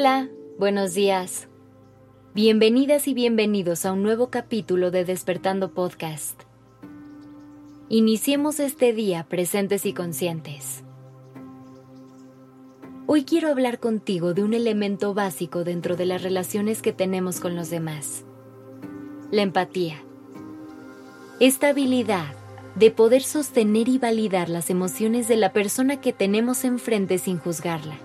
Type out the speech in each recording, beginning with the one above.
Hola, buenos días. Bienvenidas y bienvenidos a un nuevo capítulo de Despertando Podcast. Iniciemos este día presentes y conscientes. Hoy quiero hablar contigo de un elemento básico dentro de las relaciones que tenemos con los demás. La empatía. Esta habilidad de poder sostener y validar las emociones de la persona que tenemos enfrente sin juzgarla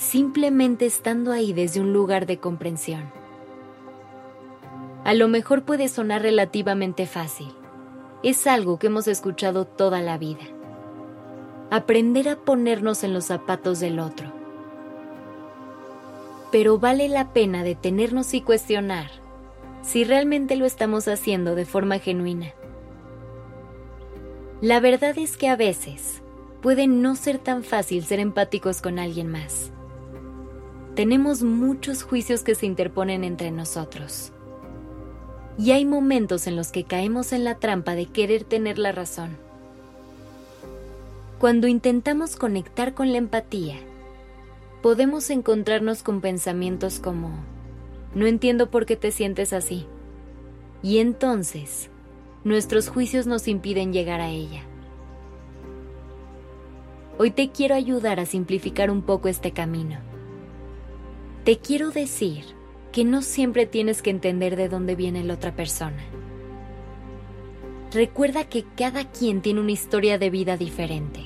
simplemente estando ahí desde un lugar de comprensión. A lo mejor puede sonar relativamente fácil. Es algo que hemos escuchado toda la vida. Aprender a ponernos en los zapatos del otro. Pero vale la pena detenernos y cuestionar si realmente lo estamos haciendo de forma genuina. La verdad es que a veces puede no ser tan fácil ser empáticos con alguien más tenemos muchos juicios que se interponen entre nosotros. Y hay momentos en los que caemos en la trampa de querer tener la razón. Cuando intentamos conectar con la empatía, podemos encontrarnos con pensamientos como, no entiendo por qué te sientes así. Y entonces, nuestros juicios nos impiden llegar a ella. Hoy te quiero ayudar a simplificar un poco este camino te quiero decir que no siempre tienes que entender de dónde viene la otra persona. Recuerda que cada quien tiene una historia de vida diferente.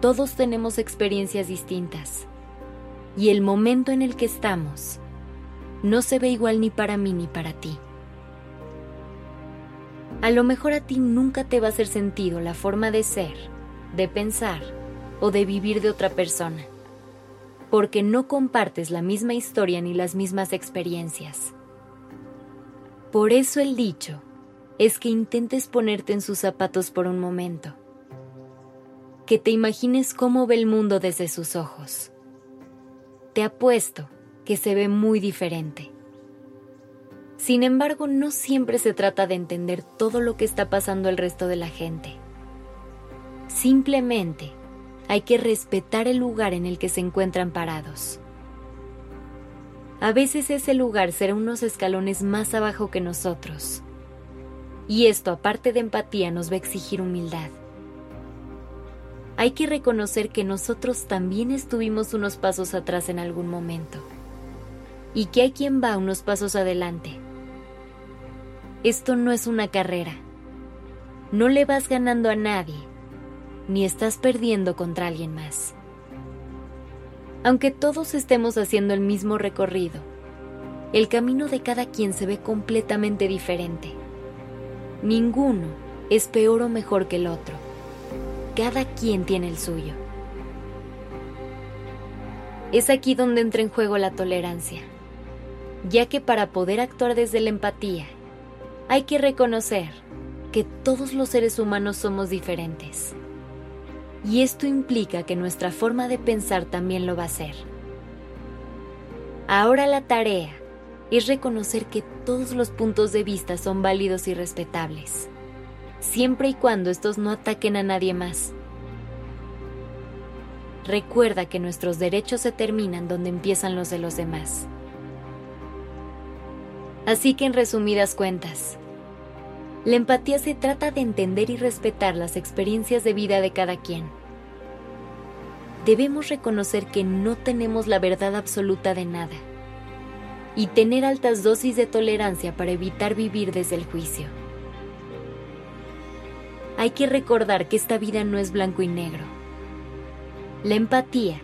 Todos tenemos experiencias distintas y el momento en el que estamos no se ve igual ni para mí ni para ti. A lo mejor a ti nunca te va a hacer sentido la forma de ser, de pensar o de vivir de otra persona porque no compartes la misma historia ni las mismas experiencias. Por eso el dicho es que intentes ponerte en sus zapatos por un momento, que te imagines cómo ve el mundo desde sus ojos. Te apuesto que se ve muy diferente. Sin embargo, no siempre se trata de entender todo lo que está pasando el resto de la gente. Simplemente hay que respetar el lugar en el que se encuentran parados. A veces ese lugar será unos escalones más abajo que nosotros. Y esto, aparte de empatía, nos va a exigir humildad. Hay que reconocer que nosotros también estuvimos unos pasos atrás en algún momento. Y que hay quien va unos pasos adelante. Esto no es una carrera. No le vas ganando a nadie ni estás perdiendo contra alguien más. Aunque todos estemos haciendo el mismo recorrido, el camino de cada quien se ve completamente diferente. Ninguno es peor o mejor que el otro. Cada quien tiene el suyo. Es aquí donde entra en juego la tolerancia, ya que para poder actuar desde la empatía, hay que reconocer que todos los seres humanos somos diferentes y esto implica que nuestra forma de pensar también lo va a ser. Ahora la tarea es reconocer que todos los puntos de vista son válidos y respetables, siempre y cuando estos no ataquen a nadie más. Recuerda que nuestros derechos se terminan donde empiezan los de los demás. Así que en resumidas cuentas, la empatía se trata de entender y respetar las experiencias de vida de cada quien. Debemos reconocer que no tenemos la verdad absoluta de nada y tener altas dosis de tolerancia para evitar vivir desde el juicio. Hay que recordar que esta vida no es blanco y negro. La empatía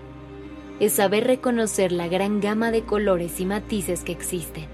es saber reconocer la gran gama de colores y matices que existen.